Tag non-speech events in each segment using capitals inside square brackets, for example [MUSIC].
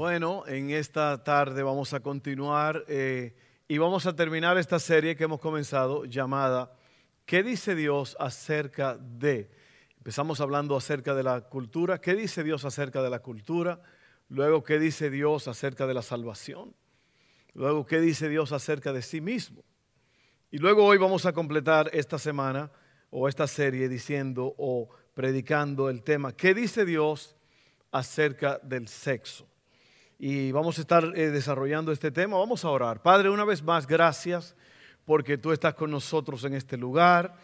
Bueno, en esta tarde vamos a continuar eh, y vamos a terminar esta serie que hemos comenzado llamada ¿Qué dice Dios acerca de? Empezamos hablando acerca de la cultura. ¿Qué dice Dios acerca de la cultura? Luego, ¿qué dice Dios acerca de la salvación? Luego, ¿qué dice Dios acerca de sí mismo? Y luego hoy vamos a completar esta semana o esta serie diciendo o predicando el tema, ¿qué dice Dios acerca del sexo? Y vamos a estar eh, desarrollando este tema. Vamos a orar. Padre, una vez más, gracias porque tú estás con nosotros en este lugar.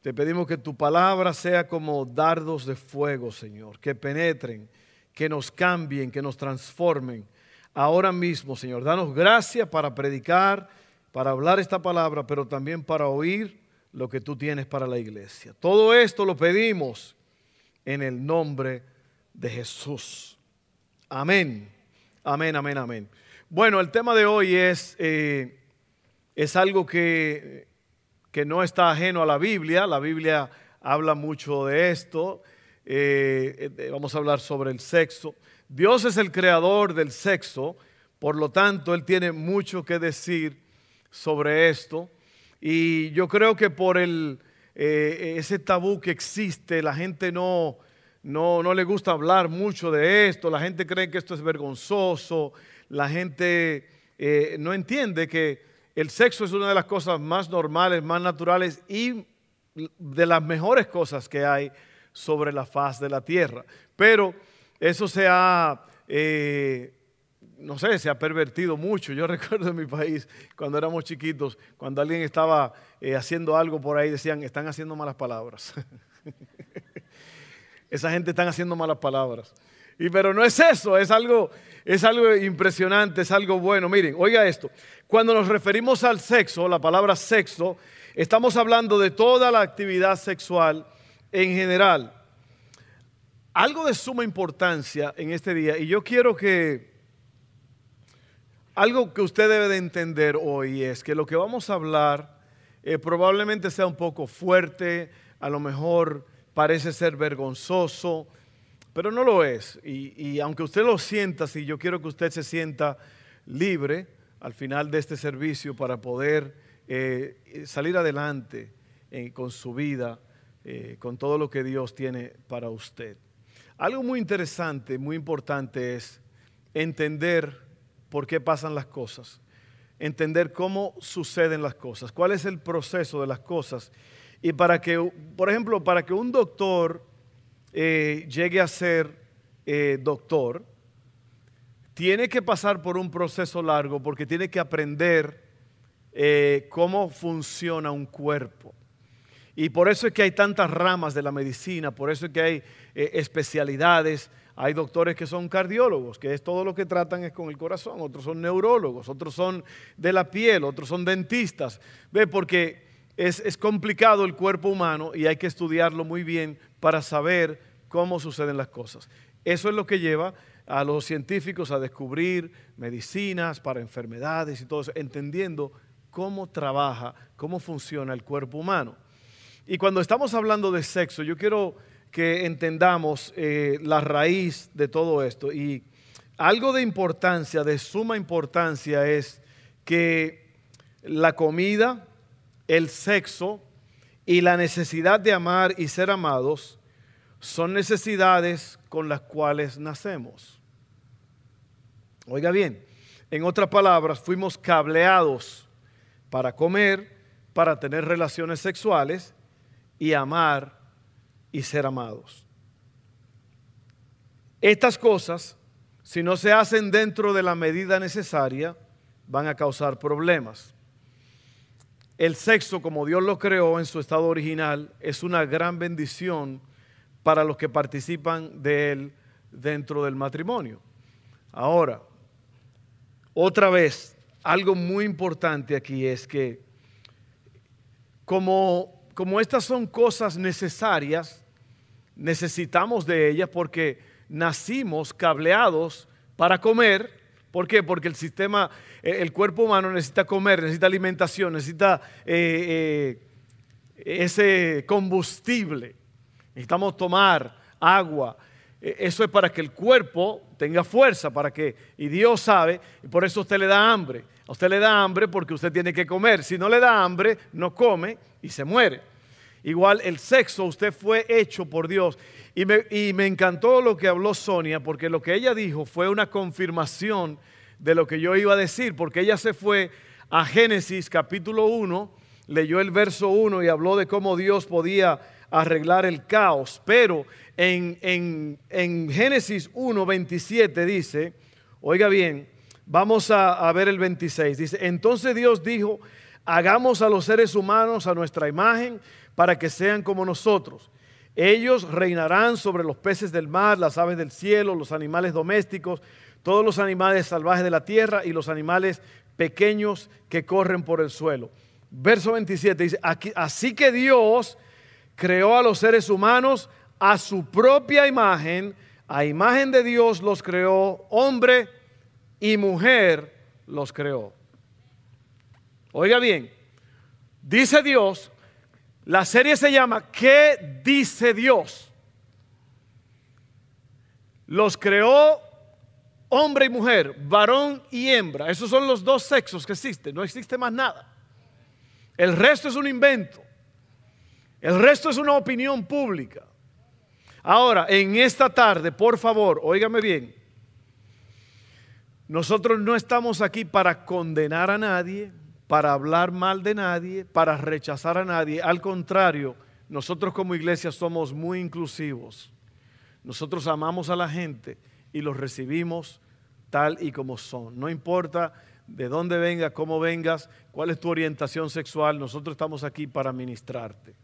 Te pedimos que tu palabra sea como dardos de fuego, Señor, que penetren, que nos cambien, que nos transformen. Ahora mismo, Señor, danos gracia para predicar, para hablar esta palabra, pero también para oír lo que tú tienes para la iglesia. Todo esto lo pedimos en el nombre de Jesús. Amén. Amén, amén, amén. Bueno, el tema de hoy es, eh, es algo que, que, no está ajeno a la Biblia. La Biblia habla mucho de esto. Eh, eh, vamos a hablar sobre el sexo. Dios es el creador del sexo, por lo tanto, Él tiene mucho que decir sobre esto. Y yo creo que por el, ese tabú que existe, la gente no, no, no le gusta hablar mucho de esto, la gente cree que esto es vergonzoso, la gente eh, no entiende que el sexo es una de las cosas más normales, más naturales y de las mejores cosas que hay sobre la faz de la tierra. Pero eso se ha, eh, no sé, se ha pervertido mucho. Yo [LAUGHS] recuerdo en mi país, cuando éramos chiquitos, cuando alguien estaba eh, haciendo algo por ahí, decían, están haciendo malas palabras. [LAUGHS] esa gente está haciendo malas palabras. Y pero no es eso, es algo, es algo impresionante, es algo bueno. Miren, oiga esto. Cuando nos referimos al sexo, la palabra sexo, estamos hablando de toda la actividad sexual en general. Algo de suma importancia en este día, y yo quiero que algo que usted debe de entender hoy es que lo que vamos a hablar eh, probablemente sea un poco fuerte, a lo mejor parece ser vergonzoso, pero no lo es. Y, aunque usted lo sienta, si yo quiero que usted se sienta libre al final de este servicio para poder eh, salir adelante eh, con su vida, eh, con todo lo que Dios tiene para usted. Algo muy interesante, muy importante es entender por qué pasan las cosas, entender cómo suceden las cosas, cuál es el proceso de las cosas y para que, por ejemplo, para que un doctor eh, llegue a ser eh, doctor, tiene que pasar por un proceso largo porque tiene que aprender eh, cómo funciona un cuerpo. Y por eso es que hay tantas ramas de la medicina, por eso es que hay especialidades. Hay doctores que son cardiólogos, que es todo lo que tratan es con el corazón, otros son neurólogos, otros son de la piel, otros son dentistas. ¿Ve? Porque es, complicado el cuerpo humano y hay que estudiarlo muy bien para saber cómo suceden las cosas. Eso es lo que lleva a los científicos a descubrir medicinas para enfermedades y todo eso, entendiendo cómo trabaja, cómo funciona el cuerpo humano. Y cuando estamos hablando de sexo, yo quiero que entendamos eh, la raíz de todo esto. Y algo de importancia, de suma importancia, es que la comida, el sexo y la necesidad de amar y ser amados son necesidades con las cuales nacemos. Oiga bien, en otras palabras, fuimos cableados para comer, para tener relaciones sexuales y amar y ser amados. Estas cosas, si no se hacen dentro de la medida necesaria, van a causar problemas. El sexo, como Dios lo creó en su estado original, es una gran bendición para los que participan de él dentro del matrimonio. Ahora, otra vez, algo muy importante aquí es que como, como estas son cosas necesarias, necesitamos de ellas porque nacimos cableados para comer. ¿Por qué? Porque el sistema, eh, el cuerpo humano necesita comer, necesita alimentación, necesita eh, eh, ese combustible. Necesitamos tomar agua. Eso es para que el cuerpo tenga fuerza, para que, y Dios sabe, y por eso usted le da hambre. A usted le da hambre porque usted tiene que comer. Si no le da hambre, no come y se muere. Igual el sexo, usted fue hecho por Dios. Y me, encantó lo que habló Sonia, porque lo que ella dijo fue una confirmación de lo que yo iba a decir, porque ella se fue a Génesis capítulo 1, leyó el verso 1 y habló de cómo Dios podía arreglar el caos. Pero en, en, en Génesis 1, 27 dice, oiga bien, vamos a ver el 26, dice, entonces Dios dijo, hagamos a los seres humanos a nuestra imagen para que sean como nosotros. Ellos reinarán sobre los peces del mar, las aves del cielo, los animales domésticos, todos los animales salvajes de la tierra y los animales pequeños que corren por el suelo. Verso 27 dice, así que Dios creó a los seres humanos a su propia imagen, a imagen de Dios los creó, hombre y mujer los creó. Oiga bien, dice Dios, la serie se llama ¿Qué dice Dios? Los creó hombre y mujer, varón y hembra. Esos son los dos sexos que existen, no existe más nada. El resto es un invento. El resto es una opinión pública. Ahora, en esta tarde, por favor, óigame bien, nosotros no estamos aquí para condenar a nadie, para hablar mal de nadie, para rechazar a nadie. Al contrario, nosotros como iglesia somos muy inclusivos. Nosotros amamos a la gente y los recibimos tal y como son. No importa de dónde vengas, cómo vengas, cuál es tu orientación sexual, nosotros estamos aquí para ministrarte.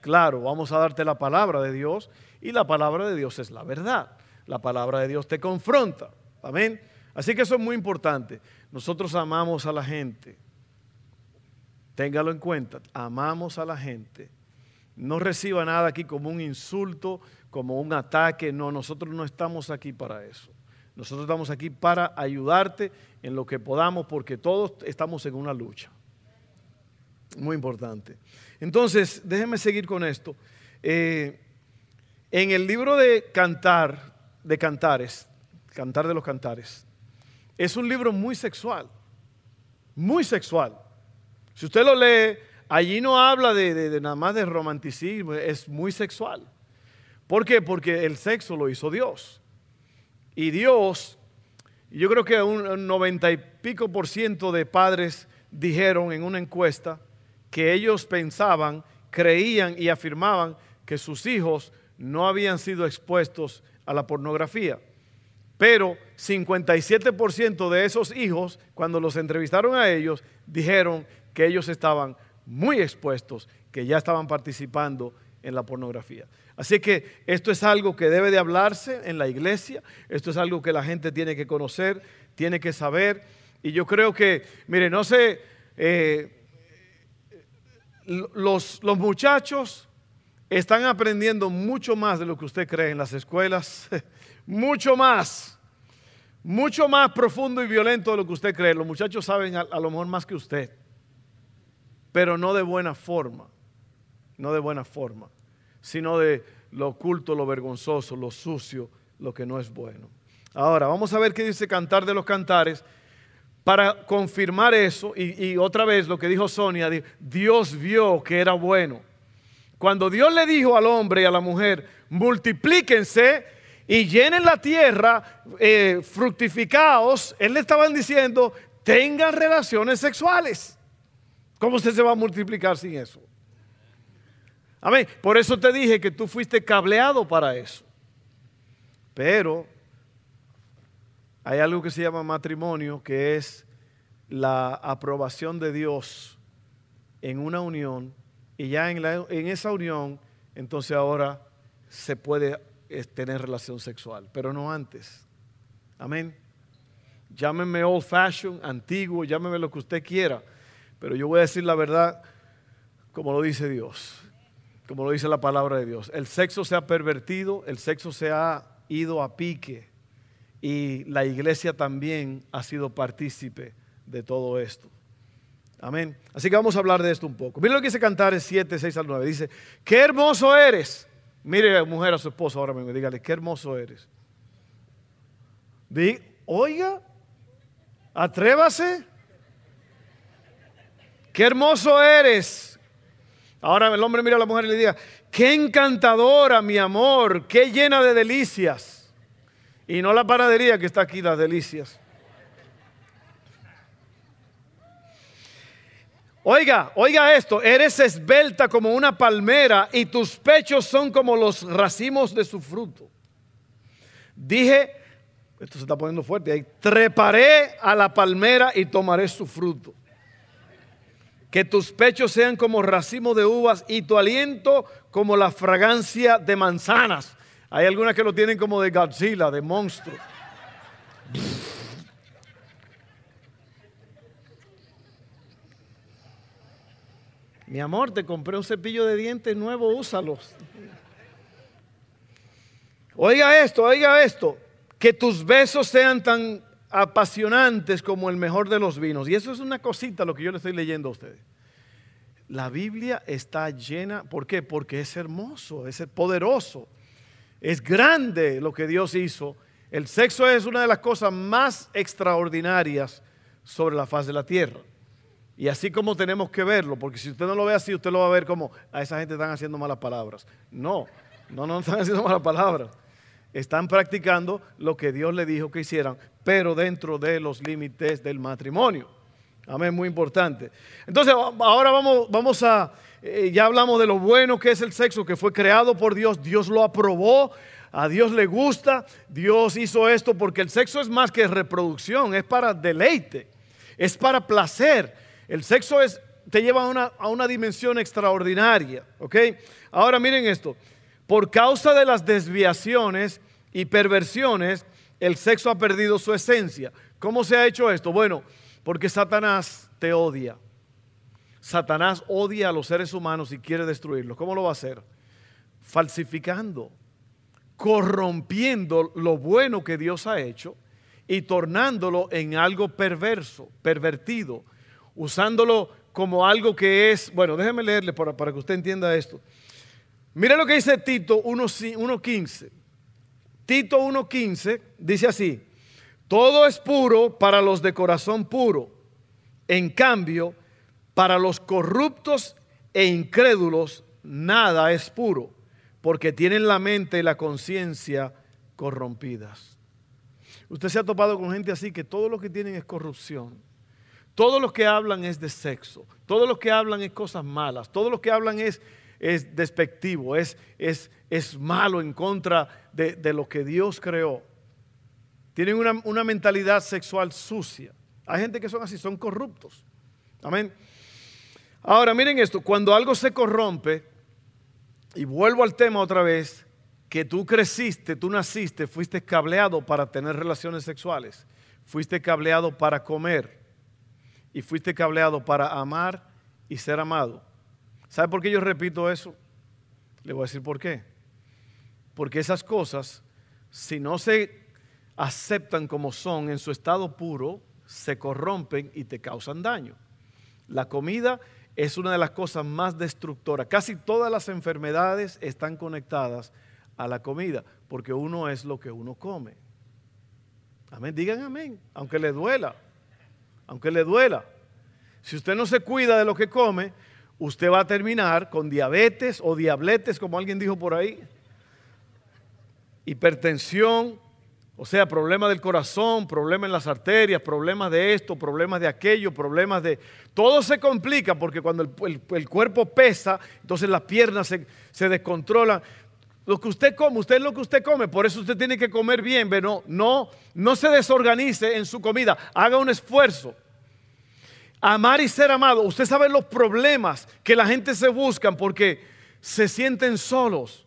Claro, vamos a darte la palabra de Dios y la palabra de Dios es la verdad. La palabra de Dios te confronta. Amén. Así que eso es muy importante. Nosotros amamos a la gente. Téngalo en cuenta, amamos a la gente. No reciba nada aquí como un insulto, como un ataque. No, nosotros no estamos aquí para eso. Nosotros estamos aquí para ayudarte en lo que podamos porque todos estamos en una lucha. Muy importante. Entonces, déjenme seguir con esto. Eh, en el libro de Cantar, de Cantares, Cantar de los Cantares, es un libro muy sexual, muy sexual. Si usted lo lee, allí no habla de, nada más de romanticismo, es muy sexual. ¿Por qué? Porque el sexo lo hizo Dios. Y Dios, yo creo que un noventa y pico por ciento de padres dijeron en una encuesta que ellos pensaban, creían y afirmaban que sus hijos no habían sido expuestos a la pornografía. Pero 57% de esos hijos, cuando los entrevistaron a ellos, dijeron que ellos estaban muy expuestos, que ya estaban participando en la pornografía. Así que esto es algo que debe de hablarse en la iglesia, esto es algo que la gente tiene que conocer, tiene que saber. Y yo creo que, mire, no sé, eh, los, los muchachos están aprendiendo mucho más de lo que usted cree en las escuelas, [LAUGHS] mucho más, mucho más profundo y violento de lo que usted cree. Los muchachos saben a lo mejor más que usted pero no de buena forma, no de buena forma, sino de lo oculto, lo vergonzoso, lo sucio, lo que no es bueno. Ahora, vamos a ver qué dice Cantar de los Cantares. Para confirmar eso, y, otra vez lo que dijo Sonia, Dios vio que era bueno. Cuando Dios le dijo al hombre y a la mujer, multiplíquense y llenen la tierra, eh, fructificaos, Él le estaban diciendo, tengan relaciones sexuales. ¿Cómo usted se va a multiplicar sin eso? Amén. Por eso te dije que tú fuiste cableado para eso. Pero hay algo que se llama matrimonio, que es la aprobación de Dios en una unión. Y ya en, esa unión, entonces ahora se puede eh, tener relación sexual, pero no antes. Amén. llámeme old fashion, antiguo, llámeme lo que usted quiera, pero yo voy a decir la verdad como lo dice Dios, como lo dice la palabra de Dios. El sexo se ha pervertido, el sexo se ha ido a pique y la iglesia también ha sido partícipe de todo esto. Amén. Así que vamos a hablar de esto un poco. Mira lo que dice Cantares 7, 6 al 9. Dice, qué hermoso eres. Mire mujer a su esposo ahora mismo, dígale, qué hermoso eres. oiga, atrévase. Qué hermoso eres. Ahora el hombre mira a la mujer y le diga, qué encantadora, mi amor, qué llena de delicias. Y no la panadería que está aquí, las delicias. Oiga, oiga esto, eres esbelta como una palmera y tus pechos son como los racimos de su fruto. Dije, esto se está poniendo fuerte ahí, treparé a la palmera y tomaré su fruto. Que tus pechos sean como racimo de uvas y tu aliento como la fragancia de manzanas. Hay algunas que lo tienen como de Godzilla, de monstruo. Mi amor, te compré un cepillo de dientes nuevo, úsalos. Oiga esto, oiga esto. Que tus besos sean tan apasionantes como el mejor de los vinos. Y eso es una cosita lo que yo le estoy leyendo a ustedes. La Biblia está llena, ¿por qué? Porque es hermoso, es poderoso, es grande lo que Dios hizo. El sexo es una de las cosas más extraordinarias sobre la faz de la tierra. Y así como tenemos que verlo, porque si usted no lo ve así, usted lo va a ver como a esa gente están haciendo malas palabras. No, no, no están haciendo malas palabras. Están practicando lo que Dios le dijo que hicieran, pero dentro de los límites del matrimonio. Amén, muy importante. Entonces, ahora vamos, vamos a, eh, ya hablamos de lo bueno que es el sexo, que fue creado por Dios, Dios lo aprobó, a Dios le gusta, Dios hizo esto porque el sexo es más que reproducción, es para deleite, es para placer el sexo es, te lleva a una, a una dimensión extraordinaria. ¿ok? Ahora miren esto. Por causa de las desviaciones y perversiones, el sexo ha perdido su esencia. ¿Cómo se ha hecho esto? Bueno, porque Satanás te odia. Satanás odia a los seres humanos y quiere destruirlos. ¿Cómo lo va a hacer? Falsificando, corrompiendo lo bueno que Dios ha hecho y tornándolo en algo perverso, pervertido, usándolo como algo que es, bueno, déjeme leerle para, para que usted entienda esto. Mire lo que dice Tito 1.15. Tito 1.15 dice así, todo es puro para los de corazón puro, en cambio, para los corruptos e incrédulos nada es puro, porque tienen la mente y la conciencia corrompidas. Usted se ha topado con gente así que todo lo que tienen es corrupción. Todos los que hablan es de sexo, todos los que hablan es cosas malas, todos los que hablan es, es despectivo, es, es, es malo en contra de, lo que Dios creó. Tienen una, una mentalidad sexual sucia. Hay gente que son así, son corruptos. Amén. Ahora, miren esto, cuando algo se corrompe, y vuelvo al tema otra vez, que tú creciste, tú naciste, fuiste cableado para tener relaciones sexuales, fuiste cableado para comer, y fuiste cableado para amar y ser amado. ¿Sabe por qué yo repito eso? Le voy a decir por qué. Porque esas cosas, si no se aceptan como son en su estado puro, se corrompen y te causan daño. La comida es una de las cosas más destructoras. Casi todas las enfermedades están conectadas a la comida, porque uno es lo que uno come. Amén, digan amén, aunque le duela aunque le duela. Si usted no se cuida de lo que come, usted va a terminar con diabetes o diabletes, como alguien dijo por ahí, hipertensión, o sea, problemas del corazón, problemas en las arterias, problemas de esto, problemas de aquello, problemas de... Todo se complica porque cuando el, cuerpo pesa, entonces las piernas se, descontrolan. Lo que usted come, usted es lo que usted come, por eso usted tiene que comer bien, pero no, no se desorganice en su comida, haga un esfuerzo. Amar y ser amado, usted sabe los problemas que la gente se buscan porque se sienten solos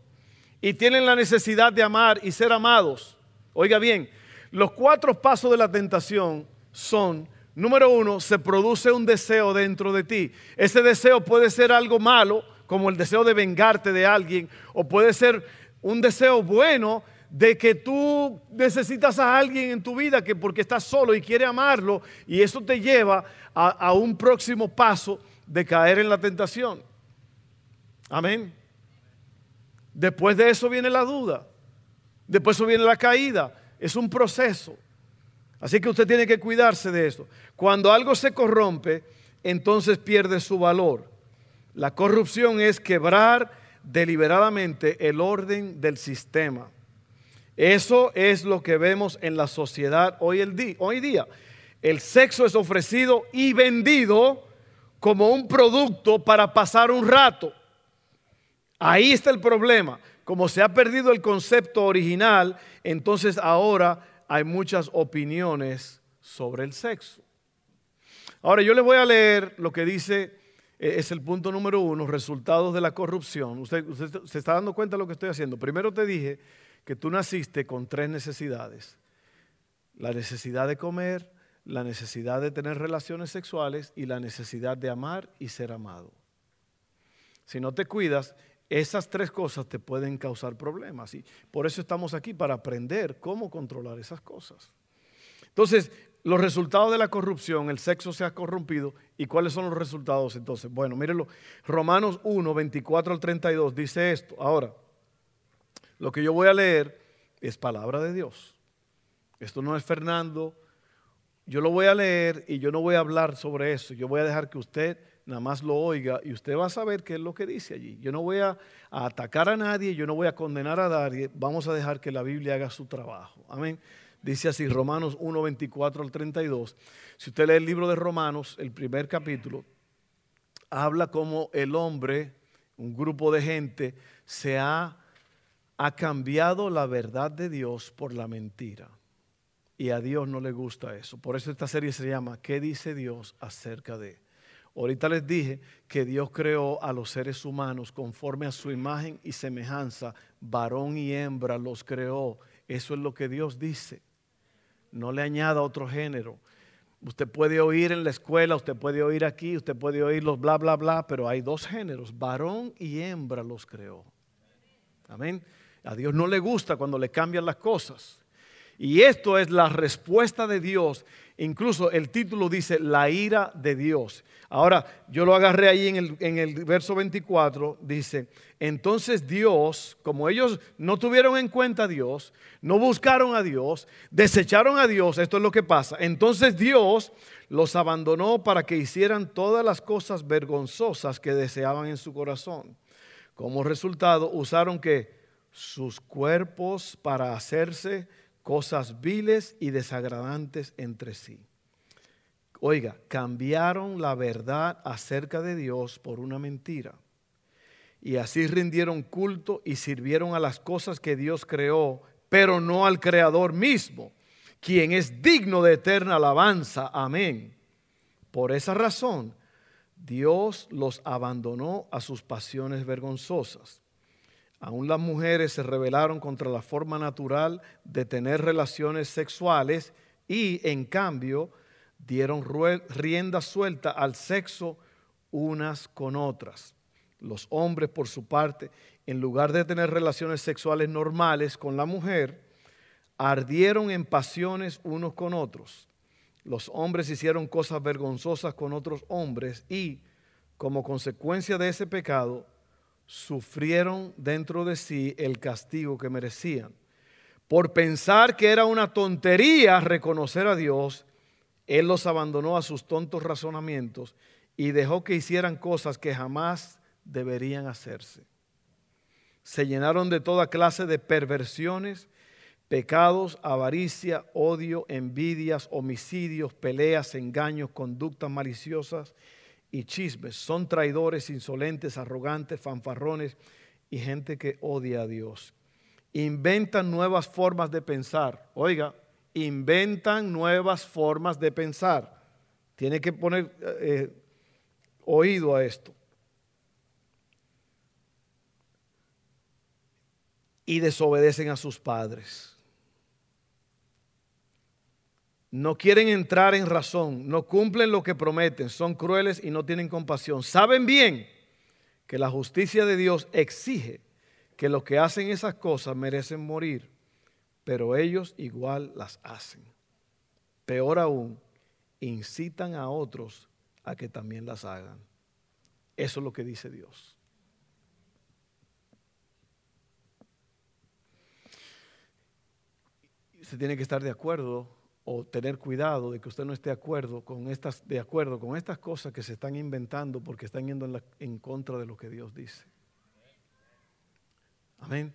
y tienen la necesidad de amar y ser amados. Oiga bien, los cuatro pasos de la tentación son, número uno, se produce un deseo dentro de ti. Ese deseo puede ser algo malo, como el deseo de vengarte de alguien, o puede ser un deseo bueno de que tú necesitas a alguien en tu vida que porque estás solo y quiere amarlo, y eso te lleva a, a un próximo paso de caer en la tentación. Amén. Después de eso viene la duda. Después eso viene la caída. Es un proceso. Así que usted tiene que cuidarse de eso. Cuando algo se corrompe, entonces pierde su valor. La corrupción es quebrar deliberadamente el orden del sistema. Eso es lo que vemos en la sociedad hoy, el hoy día. El sexo es ofrecido y vendido como un producto para pasar un rato. Ahí está el problema. Como se ha perdido el concepto original, entonces ahora hay muchas opiniones sobre el sexo. Ahora yo le voy a leer lo que dice, eh, es el punto número uno, resultados de la corrupción. Usted, usted se está dando cuenta de lo que estoy haciendo. Primero te dije que tú naciste con tres necesidades. La necesidad de comer, la necesidad de tener relaciones sexuales y la necesidad de amar y ser amado. Si no te cuidas, esas tres cosas te pueden causar problemas y por eso estamos aquí, para aprender cómo controlar esas cosas. Entonces, los resultados de la corrupción, el sexo se ha corrompido. ¿Y cuáles son los resultados entonces? Bueno, mírenlo. Romanos 1, 24 al 32 dice esto. Ahora, lo que yo voy a leer es palabra de Dios. Esto no es Fernando. Yo lo voy a leer y yo no voy a hablar sobre eso. Yo voy a dejar que usted nada más lo oiga y usted va a saber qué es lo que dice allí. Yo no voy a, atacar a nadie, yo no voy a condenar a nadie, vamos a dejar que la Biblia haga su trabajo. Amén. Dice así Romanos 1, 24 al 32. Si usted lee el libro de Romanos, el primer capítulo, habla como el hombre, un grupo de gente, se ha, ha cambiado la verdad de Dios por la mentira. Y a Dios no le gusta eso. Por eso esta serie se llama ¿Qué dice Dios acerca de? Ahorita les dije que Dios creó a los seres humanos conforme a su imagen y semejanza, varón y hembra los creó. Eso es lo que Dios dice. No le añada otro género. Usted puede oír en la escuela, usted puede oír aquí, usted puede oír los bla, bla, bla, pero hay dos géneros, varón y hembra los creó. Amén. A Dios no le gusta cuando le cambian las cosas. Y esto es la respuesta de Dios. Incluso el título dice la ira de Dios. Ahora, yo lo agarré ahí en el, en el, verso 24, dice, entonces Dios, como ellos no tuvieron en cuenta a Dios, no buscaron a Dios, desecharon a Dios, esto es lo que pasa, entonces Dios los abandonó para que hicieran todas las cosas vergonzosas que deseaban en su corazón. Como resultado, usaron que sus cuerpos para hacerse cosas viles y desagradantes entre sí. Oiga, cambiaron la verdad acerca de Dios por una mentira. Y así rindieron culto y sirvieron a las cosas que Dios creó, pero no al Creador mismo, quien es digno de eterna alabanza. Amén. Por esa razón, Dios los abandonó a sus pasiones vergonzosas. Aún las mujeres se rebelaron contra la forma natural de tener relaciones sexuales y en cambio dieron rienda suelta al sexo unas con otras. Los hombres, por su parte, en lugar de tener relaciones sexuales normales con la mujer, ardieron en pasiones unos con otros. Los hombres hicieron cosas vergonzosas con otros hombres y, como consecuencia de ese pecado, sufrieron dentro de sí el castigo que merecían. Por pensar que era una tontería reconocer a Dios, Él los abandonó a sus tontos razonamientos y dejó que hicieran cosas que jamás deberían hacerse. Se llenaron de toda clase de perversiones, pecados, avaricia, odio, envidias, homicidios, peleas, engaños, conductas maliciosas y chismes. Son traidores, insolentes, arrogantes, fanfarrones y gente que odia a Dios. Inventan nuevas formas de pensar. Oiga, inventan nuevas formas de pensar. Tiene que poner eh, oído a esto. Y desobedecen a sus padres. No quieren entrar en razón, no cumplen lo que prometen, son crueles y no tienen compasión. Saben bien que la justicia de Dios exige que los que hacen esas cosas merecen morir, pero ellos igual las hacen. Peor aún, incitan a otros a que también las hagan. Eso es lo que dice Dios. Se tiene que estar de acuerdo o tener cuidado de que usted no esté de acuerdo con estas, de acuerdo con estas cosas que se están inventando porque están yendo en, contra de lo que Dios dice. Amén.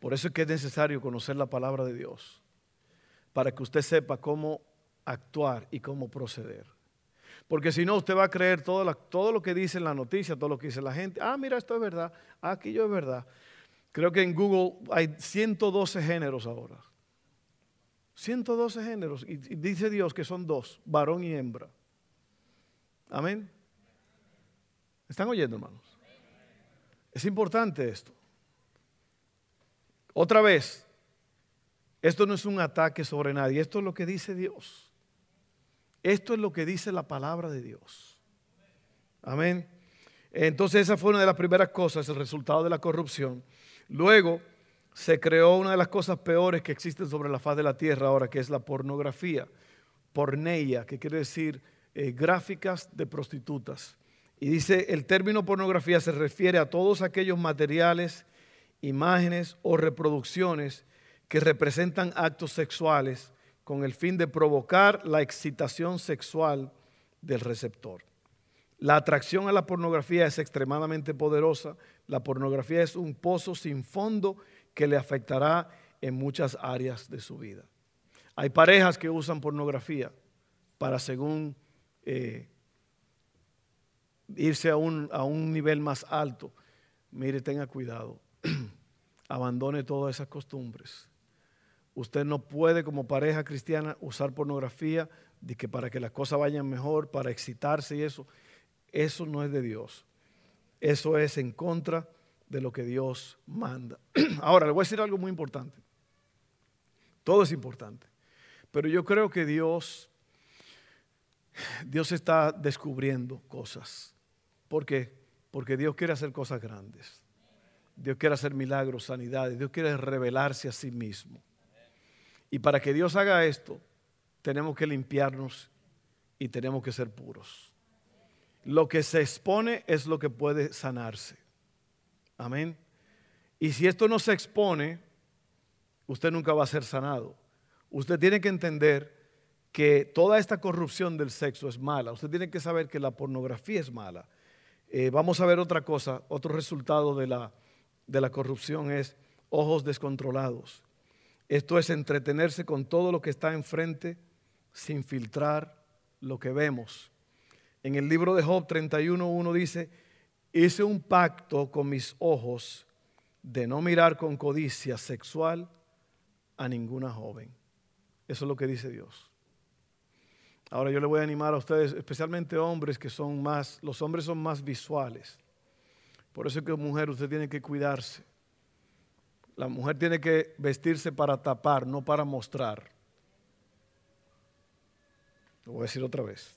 Por eso es que es necesario conocer la palabra de Dios, para que usted sepa cómo actuar y cómo proceder. Porque si no, usted va a creer todo, todo lo que dice en la noticia, todo lo que dice la gente. Ah, mira, esto es verdad. Ah, aquello es verdad. Creo que en Google hay 112 géneros ahora. 112 géneros. Y, dice Dios que son dos, varón y hembra. Amén. ¿Están oyendo, hermanos? Es importante esto. Otra vez, esto no es un ataque sobre nadie, esto es lo que dice Dios. Esto es lo que dice la palabra de Dios. Amén. Entonces esa fue una de las primeras cosas, el resultado de la corrupción. Luego, se creó una de las cosas peores que existen sobre la faz de la tierra ahora, que es la pornografía. Porneia, que quiere decir eh, gráficas de prostitutas. Y dice, el término pornografía se refiere a todos aquellos materiales, imágenes o reproducciones que representan actos sexuales con el fin de provocar la excitación sexual del receptor. La atracción a la pornografía es extremadamente poderosa. La pornografía es un pozo sin fondo que le afectará en muchas áreas de su vida. Hay parejas que usan pornografía para, según eh, irse a un, a un nivel más alto. Mire, tenga cuidado. [CLEARS THROAT] Abandone todas esas costumbres. Usted no puede como pareja cristiana usar pornografía de que para que las cosas vayan mejor, para excitarse y eso. Eso no es de Dios. Eso es en contra de lo que Dios manda. [CLEARS THROAT] Ahora, le voy a decir algo muy importante. Todo es importante. Pero yo creo que Dios, Dios está descubriendo cosas. ¿Por qué? Porque Dios quiere hacer cosas grandes. Dios quiere hacer milagros, sanidades. Dios quiere revelarse a sí mismo. Y para que Dios haga esto, tenemos que limpiarnos y tenemos que ser puros. Lo que se expone es lo que puede sanarse. Amén. Y si esto no se expone, usted nunca va a ser sanado. Usted tiene que entender que toda esta corrupción del sexo es mala. Usted tiene que saber que la pornografía es mala. Eh, vamos a ver otra cosa, otro resultado de la, de la corrupción es ojos descontrolados. Esto es entretenerse con todo lo que está enfrente sin filtrar lo que vemos. En el libro de Job 31.1 dice, hice un pacto con mis ojos de no mirar con codicia sexual a ninguna joven. Eso es lo que dice Dios. Ahora yo le voy a animar a ustedes, especialmente hombres que son más, los hombres son más visuales. Por eso es que mujer usted tiene que cuidarse. La mujer tiene que vestirse para tapar, no para mostrar. Lo voy a decir otra vez.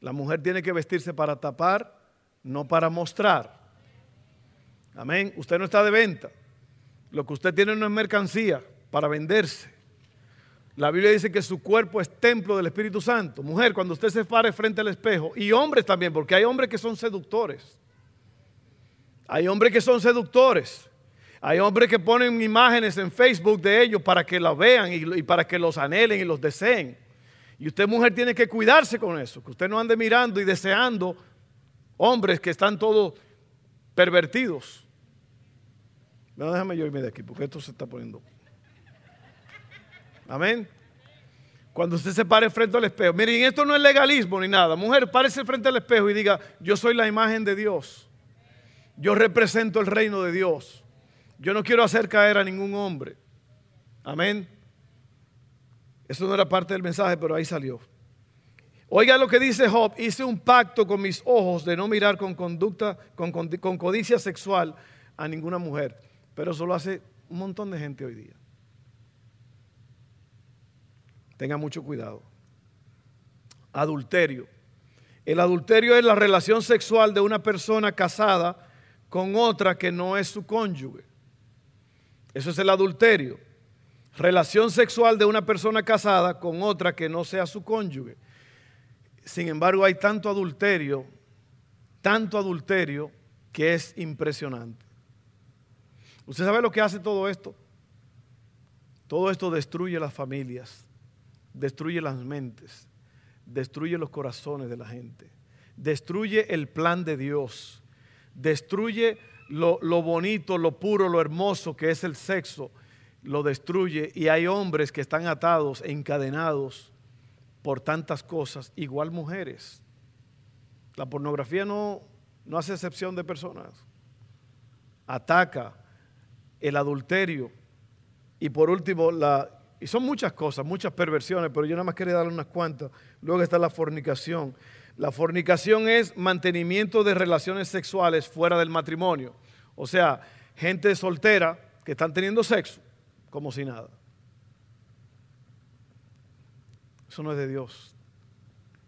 La mujer tiene que vestirse para tapar, no para mostrar. Amén. Usted no está de venta. Lo que usted tiene no es mercancía para venderse. La Biblia dice que su cuerpo es templo del Espíritu Santo. Mujer, cuando usted se pare frente al espejo, y hombres también, porque hay hombres que son seductores. Hay hombres que son seductores. Hay hombres que ponen imágenes en Facebook de ellos para que la vean y, y para que los anhelen y los deseen. Y usted, mujer, tiene que cuidarse con eso, que usted no ande mirando y deseando hombres que están todos pervertidos. No, déjame yo irme de aquí porque esto se está poniendo. Amén. Cuando usted se pare frente al espejo. Miren, esto no es legalismo ni nada. Mujer, párese frente al espejo y diga, yo soy la imagen de Dios. Yo represento el reino de Dios. Yo no quiero hacer caer a ningún hombre. Amén. Eso no era parte del mensaje, pero ahí salió. Oiga lo que dice Job, hice un pacto con mis ojos de no mirar con conducta, con, codicia sexual a ninguna mujer. Pero eso lo hace un montón de gente hoy día. Tenga mucho cuidado. Adulterio. El adulterio es la relación sexual de una persona casada con otra que no es su cónyuge. Eso es el adulterio. Relación sexual de una persona casada con otra que no sea su cónyuge. Sin embargo, hay tanto adulterio, tanto adulterio que es impresionante. ¿Usted sabe lo que hace todo esto? Todo esto destruye las familias, destruye las mentes, destruye los corazones de la gente, destruye el plan de Dios, destruye lo, bonito, lo puro, lo hermoso que es el sexo, lo destruye y hay hombres que están atados, encadenados por tantas cosas, igual mujeres. La pornografía no, no hace excepción de personas. Ataca el adulterio y por último la y son muchas cosas, muchas perversiones, pero yo nada más quería darle unas cuantas. Luego está la fornicación. La fornicación es mantenimiento de relaciones sexuales fuera del matrimonio. O sea, gente soltera que están teniendo sexo como si nada. Eso no es de Dios.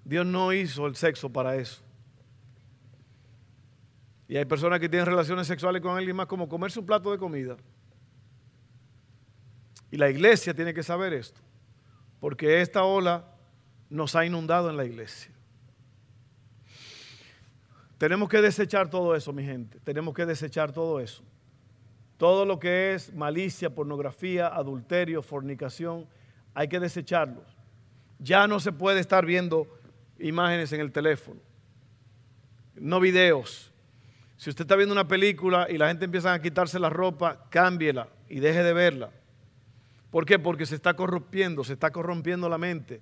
Dios no hizo el sexo para eso. Y hay personas que tienen relaciones sexuales con alguien más como comerse un plato de comida. Y la iglesia tiene que saber esto, porque esta ola nos ha inundado en la iglesia. Tenemos que desechar todo eso, mi gente. Tenemos que desechar todo eso. Todo lo que es malicia, pornografía, adulterio, fornicación, hay que desecharlos. Ya no se puede estar viendo imágenes en el teléfono, no videos. Si usted está viendo una película y la gente empieza a quitarse la ropa, cámbiela y deje de verla. ¿Por qué? Porque se está corrompiendo, se está corrompiendo la mente.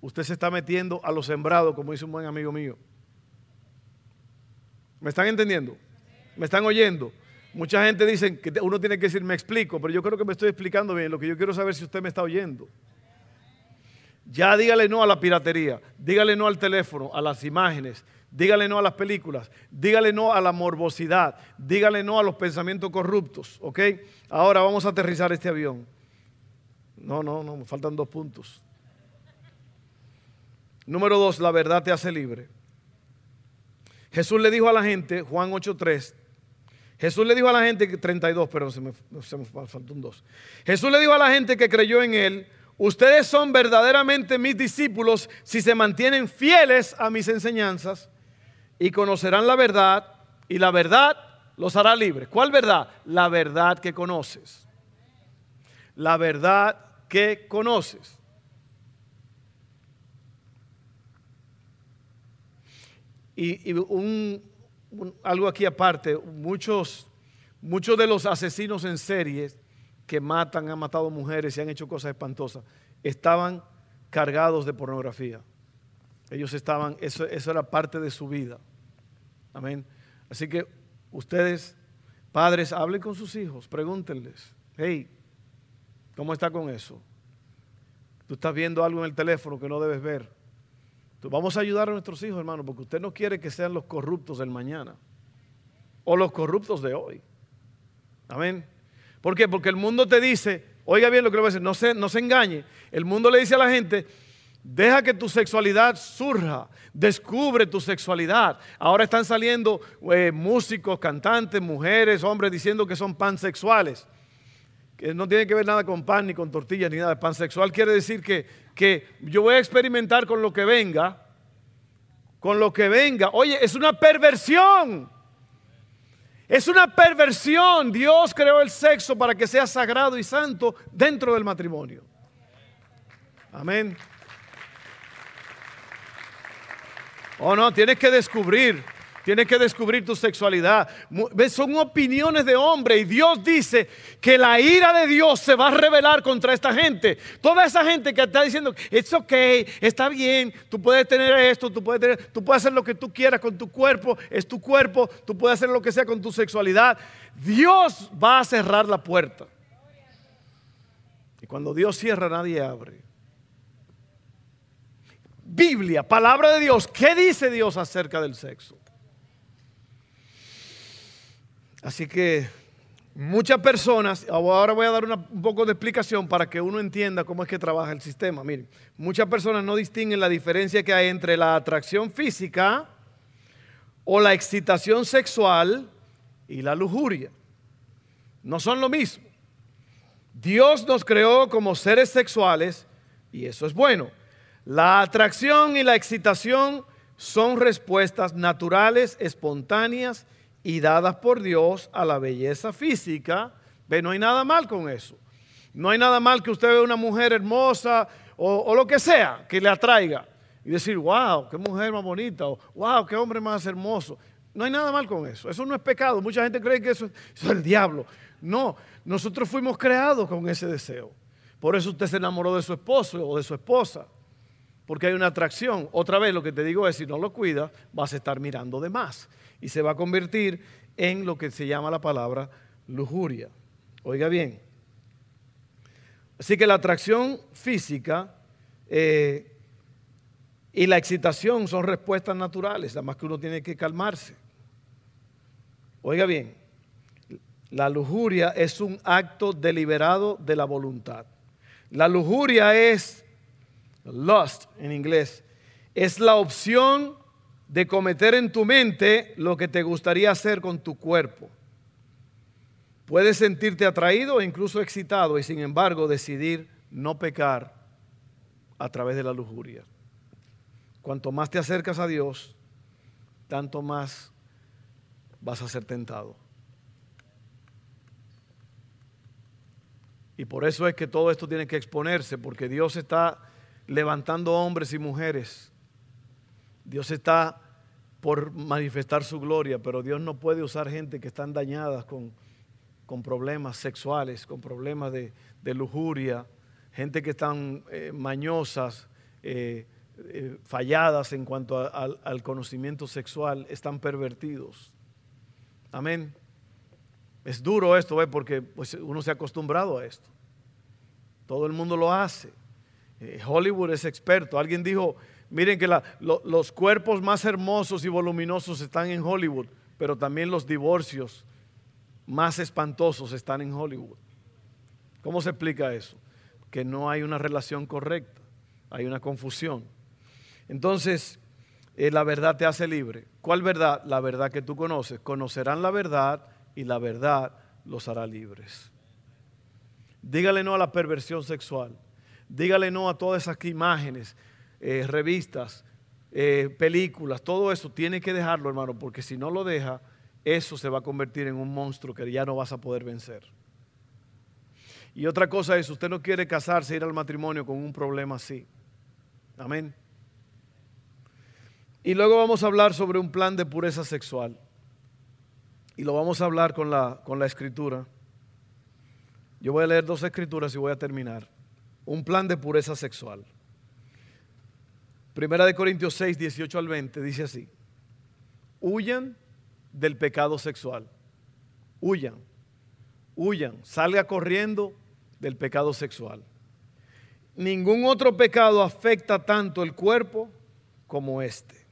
Usted se está metiendo a lo sembrado, como dice un buen amigo mío. ¿Me están entendiendo? ¿Me están oyendo? Mucha gente dice que uno tiene que decir, me explico, pero yo creo que me estoy explicando bien. Lo que yo quiero saber es si usted me está oyendo. Ya dígale no a la piratería, dígale no al teléfono, a las imágenes, dígale no a las películas, dígale no a la morbosidad, dígale no a los pensamientos corruptos, ¿ok? Ahora vamos a aterrizar este avión. No, no, no, me faltan dos puntos. Número dos, la verdad te hace libre. Jesús le dijo a la gente, Juan 8.3, Jesús le dijo a la gente, 32, pero se me, se me faltó un 2. Jesús le dijo a la gente que creyó en él, ustedes son verdaderamente mis discípulos si se mantienen fieles a mis enseñanzas y conocerán la verdad y la verdad los hará libres. ¿Cuál verdad? La verdad que conoces. La verdad que conoces. Y, algo aquí aparte, muchos, muchos de los asesinos en series que matan, han matado mujeres y han hecho cosas espantosas, estaban cargados de pornografía. Ellos estaban, eso, eso era parte de su vida. Amén. Así que ustedes, padres, hablen con sus hijos, pregúntenles, hey, ¿Cómo está con eso? Tú estás viendo algo en el teléfono que no debes ver. vamos a ayudar a nuestros hijos, hermano, porque usted no quiere que sean los corruptos del mañana o los corruptos de hoy. Amén. ¿Por qué? Porque el mundo te dice, oiga bien lo que le voy a decir, no se, no se engañe. El mundo le dice a la gente, deja que tu sexualidad surja, descubre tu sexualidad. Ahora están saliendo eh, músicos, cantantes, mujeres, hombres diciendo que son pansexuales que no tiene que ver nada con pan ni con tortillas ni nada. Pansexual quiere decir que, que yo voy a experimentar con lo que venga, con lo que venga. Oye, es una perversión. Es una perversión. Dios creó el sexo para que sea sagrado y santo dentro del matrimonio. Amén. Oh no, tienes que descubrir Tienes que descubrir tu sexualidad. Son opiniones de hombre y Dios dice que la ira de Dios se va a revelar contra esta gente. Toda esa gente que está diciendo, es ok, está bien, tú puedes tener esto, tú puedes, tener, tú puedes hacer lo que tú quieras con tu cuerpo, es tu cuerpo, tú puedes hacer lo que sea con tu sexualidad. Dios va a cerrar la puerta. Y cuando Dios cierra, nadie abre. Biblia, palabra de Dios, ¿qué dice Dios acerca del sexo? Así que muchas personas, ahora voy a dar un poco de explicación para que uno entienda cómo es que trabaja el sistema. Miren, muchas personas no distinguen la diferencia que hay entre la atracción física o la excitación sexual y la lujuria. No son lo mismo. Dios nos creó como seres sexuales y eso es bueno. La atracción y la excitación son respuestas naturales, espontáneas y dadas por Dios a la belleza física. Ve, no hay nada mal con eso. No hay nada mal que usted vea una mujer hermosa o, lo que sea que le atraiga y decir, wow, qué mujer más bonita, o wow, qué hombre más hermoso. No hay nada mal con eso. Eso no es pecado. Mucha gente cree que eso, eso es el diablo. No, nosotros fuimos creados con ese deseo. Por eso usted se enamoró de su esposo o de su esposa. Porque hay una atracción. Otra vez lo que te digo es, si no lo cuidas, vas a estar mirando de más. Y se va a convertir en lo que se llama la palabra lujuria. Oiga bien. Así que la atracción física eh, y la excitación son respuestas naturales, además que uno tiene que calmarse. Oiga bien, la lujuria es un acto deliberado de la voluntad. La lujuria es, lust en inglés, es la opción de cometer en tu mente lo que te gustaría hacer con tu cuerpo. Puedes sentirte atraído e incluso excitado y sin embargo decidir no pecar a través de la lujuria. Cuanto más te acercas a Dios, tanto más vas a ser tentado. Y por eso es que todo esto tiene que exponerse, porque Dios está levantando hombres y mujeres. Dios está por manifestar su gloria, pero Dios no puede usar gente que están dañadas con, problemas sexuales, con problemas de, lujuria, gente que están eh, mañosas, eh, eh, falladas en cuanto al conocimiento sexual, están pervertidos. Amén. Es duro esto, ¿ve? porque pues, uno se ha acostumbrado a esto. Todo el mundo lo hace. Eh, Hollywood es experto. Alguien dijo, miren que los cuerpos más hermosos y voluminosos están en Hollywood, pero también los divorcios más espantosos están en Hollywood. ¿Cómo se explica eso? Que no hay una relación correcta, hay una confusión. Entonces, eh, la verdad te hace libre. ¿Cuál verdad? La verdad que tú conoces. Conocerán la verdad y la verdad los hará libres. Dígale no a la perversión sexual. Dígale no a todas esas imágenes, eh, revistas, eh, películas, todo eso tiene que dejarlo, hermano, porque si no lo deja, eso se va a convertir en un monstruo que ya no vas a poder vencer. Y otra cosa es, usted no quiere casarse, ir al matrimonio con un problema así. Amén. Y luego vamos a hablar sobre un plan de pureza sexual. Y lo vamos a hablar con la, con la escritura. Yo voy a leer dos escrituras y voy a terminar. Un plan de pureza sexual. Primera de Corintios 6, 18 al 20 dice así. Huyan del pecado sexual. Huyan. Huyan. Salga corriendo del pecado sexual. Ningún otro pecado afecta tanto el cuerpo como este.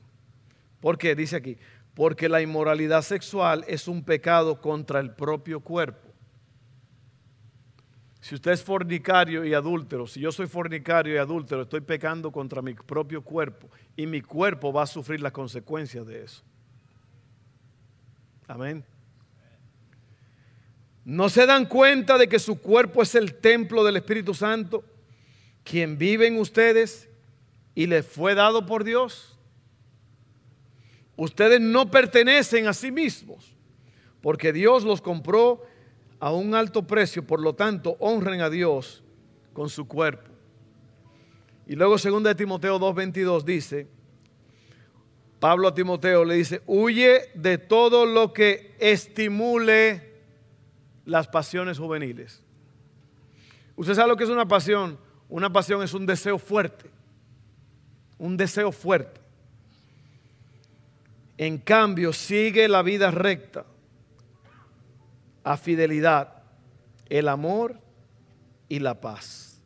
¿Por qué? Dice aquí, porque la inmoralidad sexual es un pecado contra el propio cuerpo. Si usted es fornicario y adúltero, si yo soy fornicario y adúltero, estoy pecando contra mi propio cuerpo y mi cuerpo va a sufrir las consecuencias de eso. Amén. ¿No se dan cuenta de que su cuerpo es el templo del Espíritu Santo, quien vive en ustedes y les fue dado por Dios? Ustedes no pertenecen a sí mismos, porque Dios los compró a un alto precio, por lo tanto, honren a Dios con su cuerpo. Y luego 2 de Timoteo 2:22 dice, Pablo a Timoteo le dice, huye de todo lo que estimule las pasiones juveniles. Usted sabe lo que es una pasión. Una pasión es un deseo fuerte. Un deseo fuerte. En cambio, sigue la vida recta, a fidelidad, el amor y la paz.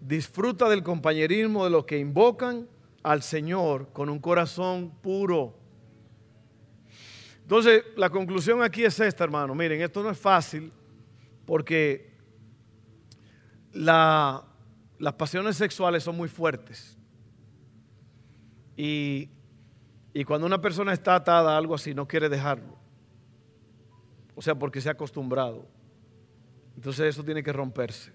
Disfruta del compañerismo de los que invocan al Señor con un corazón puro. Entonces, la conclusión aquí es esta, hermano. Miren, esto no es fácil porque las pasiones sexuales son muy fuertes. Y, y cuando una persona está atada a algo así, no quiere dejarlo. O sea, porque se ha acostumbrado. Entonces eso tiene que romperse.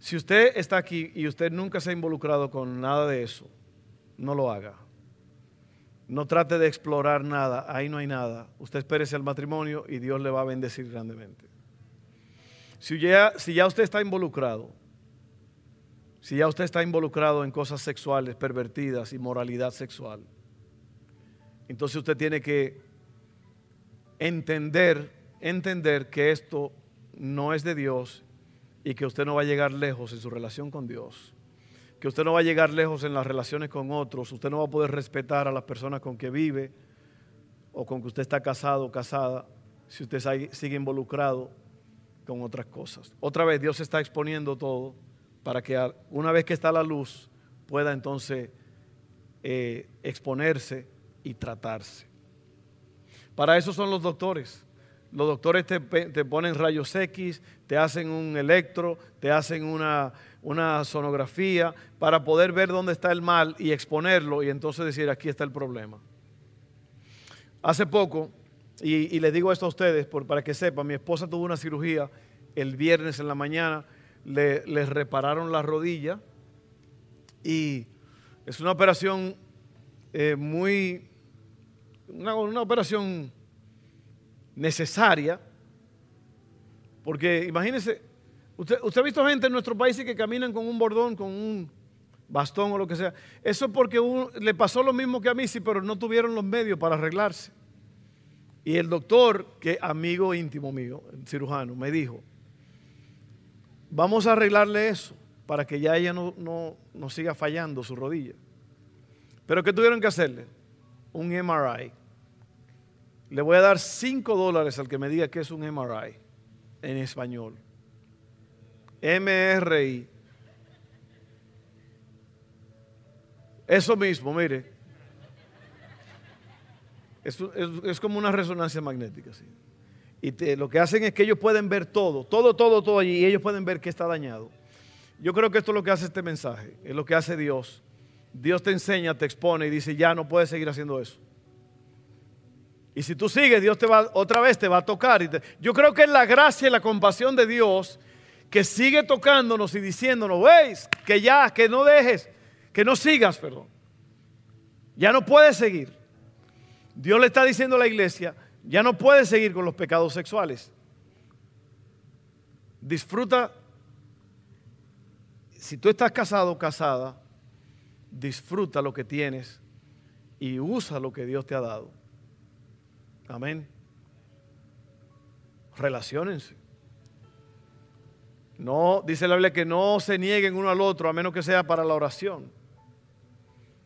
Si usted está aquí y usted nunca se ha involucrado con nada de eso, no lo haga. No trate de explorar nada, ahí no hay nada. Usted espérese al matrimonio y Dios le va a bendecir grandemente. Si ya, si ya usted está involucrado, si ya usted está involucrado en cosas sexuales, pervertidas y moralidad sexual, entonces usted tiene que entender, entender que esto no es de Dios y que usted no va a llegar lejos en su relación con Dios que usted no va a llegar lejos en las relaciones con otros, usted no va a poder respetar a las personas con que vive o con que usted está casado o casada si usted sigue involucrado con otras cosas. Otra vez Dios está exponiendo todo para que una vez que está la luz pueda entonces eh, exponerse y tratarse. Para eso son los doctores. Los doctores te, te ponen rayos X, te hacen un electro, te hacen una, una sonografía para poder ver dónde está el mal y exponerlo y entonces decir, aquí está el problema. Hace poco, y, les digo esto a ustedes para que sepan, mi esposa tuvo una cirugía el viernes en la mañana, le, repararon la rodilla y es una operación eh, muy, una, una operación necesaria, porque imagínense, Usted, ha visto gente en nuestro país que caminan con un bordón, con un bastón o lo que sea. Eso es porque le pasó lo mismo que a mí, sí, pero no tuvieron los medios para arreglarse. Y el doctor, que amigo íntimo mío, cirujano, me dijo, vamos a arreglarle eso para que ya ella no, no siga fallando su rodilla. Pero ¿qué tuvieron que hacerle? Un MRI. Le voy a dar 5 dólares al que me diga que es un MRI en español. MRI. Eso mismo, mire. Es, como una resonancia magnética. ¿sí? Y lo que hacen es que ellos pueden ver todo, todo, todo, todo allí, y ellos pueden ver que está dañado. Yo creo que esto es lo que hace este mensaje, es lo que hace Dios. Dios te enseña, te expone y dice, ya no puedes seguir haciendo eso. Y si tú sigues, Dios te va, otra vez te va a tocar. yo creo que es la gracia y la compasión de Dios que sigue tocándonos y diciéndonos, veis, que ya, que no dejes, que no sigas, perdón. Ya no puedes seguir. Dios le está diciendo a la iglesia, ya no puedes seguir con los pecados sexuales. Disfruta, si tú estás casado o casada, disfruta lo que tienes y usa lo que Dios te ha dado. Amén. Relaciónense. No, dice la Biblia que no se nieguen uno al otro a menos que sea para la oración.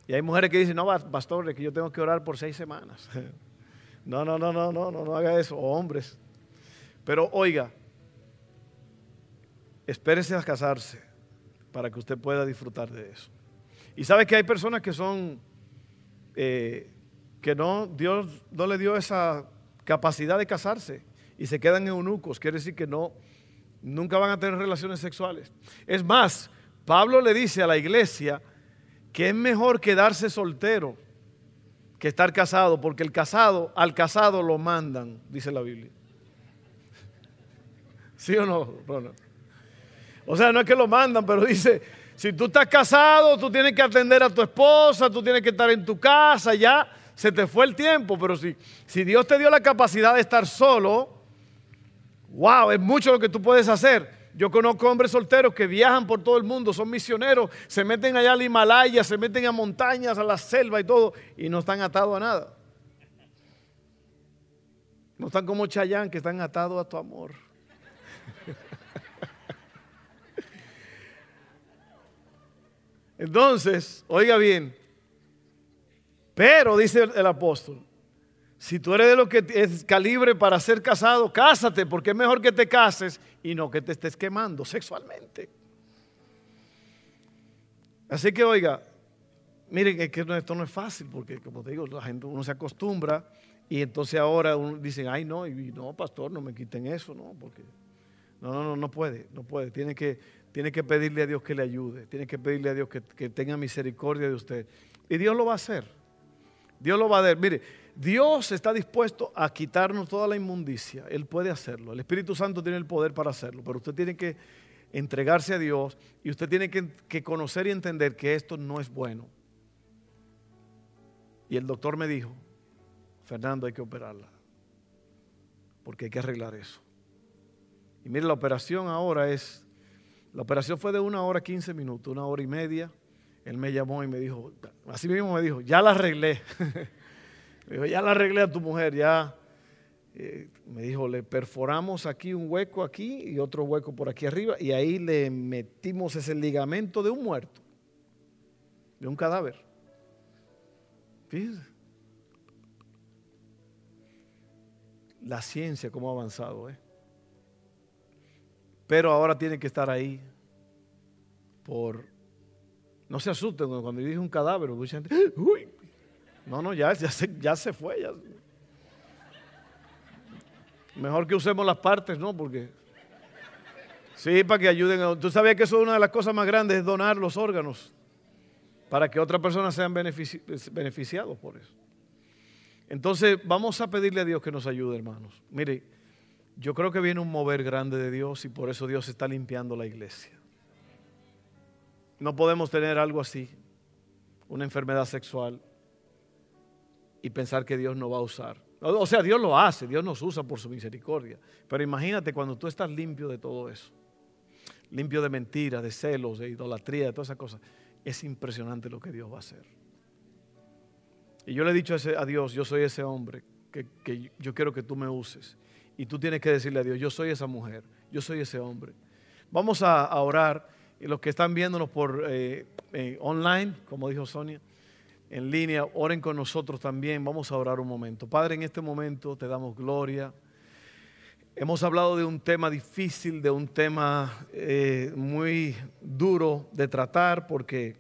Y hay mujeres que dicen, no, pastor, que yo tengo que orar por seis semanas. [LAUGHS] No, no, no, no, no, no, no haga eso, hombres. Pero oiga, espérese a casarse para que usted pueda disfrutar de eso. Y sabe que hay personas que son, eh, que no, Dios no le dio esa capacidad de casarse y se quedan eunucos. Quiere decir que no, nunca van a tener relaciones sexuales. Es más, Pablo le dice a la iglesia que es mejor quedarse soltero que estar casado, porque el casado, al casado lo mandan, dice la Biblia. ¿Sí o no, O sea, no es que lo mandan, pero dice, si tú estás casado, tú tienes que atender a tu esposa, tú tienes que estar en tu casa, ya se te fue el tiempo, pero si, si Dios te dio la capacidad de estar solo, Wow, es mucho lo que tú puedes hacer. Yo conozco hombres solteros que viajan por todo el mundo, son misioneros, se meten allá al Himalaya, se meten a montañas, a la selva y todo, y no están atados a nada. No están como Chayán, que están atados a tu amor. [LAUGHS] Entonces, oiga bien, pero dice el apóstol, si tú eres de lo que es calibre para ser casado, cásate, porque es mejor que te cases y no que te estés quemando sexualmente. Así que oiga, miren, es que esto no es fácil, porque como te digo, la gente, uno se acostumbra y entonces ahora uno dice, ay no, y no, pastor, no me quiten eso, no, porque no, no, no, no puede, no puede. Tiene que, tiene que pedirle a Dios que le ayude, tiene que pedirle a Dios que, que tenga misericordia de usted. Y Dios lo va a hacer. Dios lo va a hacer. Mire, Dios está dispuesto a quitarnos toda la inmundicia. Él puede hacerlo. El Espíritu Santo tiene el poder para hacerlo, pero usted tiene que entregarse a Dios y usted tiene que, conocer y entender que esto no es bueno. Y el doctor me dijo, Fernando, hay que operarla, porque hay que arreglar eso. Y mire, la operación ahora es, la operación fue de una hora 15 minutos, una hora y media. Él me llamó y me dijo, así mismo me dijo, ya la arreglé. me [LAUGHS] dijo, ya la arreglé a tu mujer, ya eh, me dijo, le perforamos aquí un hueco aquí y otro hueco por aquí arriba y ahí le metimos ese ligamento de un muerto, de un cadáver. Fíjense. La ciencia, cómo ha avanzado, ¿eh? Pero ahora tiene que estar ahí por... No se asusten cuando yo dije un cadáver, uy, no, no, ya, ya, se, ya se fue. Mejor que usemos las partes, ¿no? Porque. Sí, para que ayuden. A... Tú sabías que eso es una de las cosas más grandes, es donar los órganos para que otras personas sean beneficiados por eso. Entonces, vamos a pedirle a Dios que nos ayude, hermanos. Mire, yo creo que viene un mover grande de Dios y por eso Dios está limpiando la iglesia. No podemos tener algo así, una enfermedad sexual, y pensar que Dios no va a usar. O sea, Dios lo hace, Dios nos usa por su misericordia. Pero imagínate cuando tú estás limpio de todo eso, limpio de mentiras, de celos, de idolatría, de todas esas cosas. Es impresionante lo que Dios va a hacer. Y yo le he dicho a Dios, yo soy ese hombre que, yo quiero que tú me uses. Y tú tienes que decirle a Dios, yo soy esa mujer, yo soy ese hombre. Vamos a, orar. Y los que están viéndonos por eh, eh, online, como dijo Sonia, en línea, oren con nosotros también. Vamos a orar un momento. Padre, en este momento te damos gloria. Hemos hablado de un tema difícil, de un tema eh, muy duro de tratar porque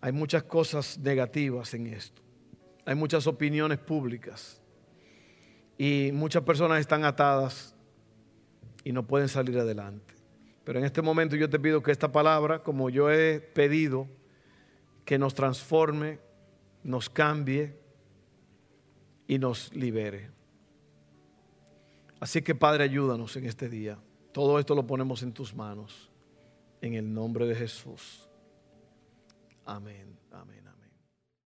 hay muchas cosas negativas en esto. Hay muchas opiniones públicas y muchas personas están atadas y no pueden salir adelante. Pero en este momento yo te pido que esta palabra, como yo he pedido, que nos transforme, nos cambie y nos libere. Así que Padre, ayúdanos en este día. Todo esto lo ponemos en tus manos. En el nombre de Jesús. Amén.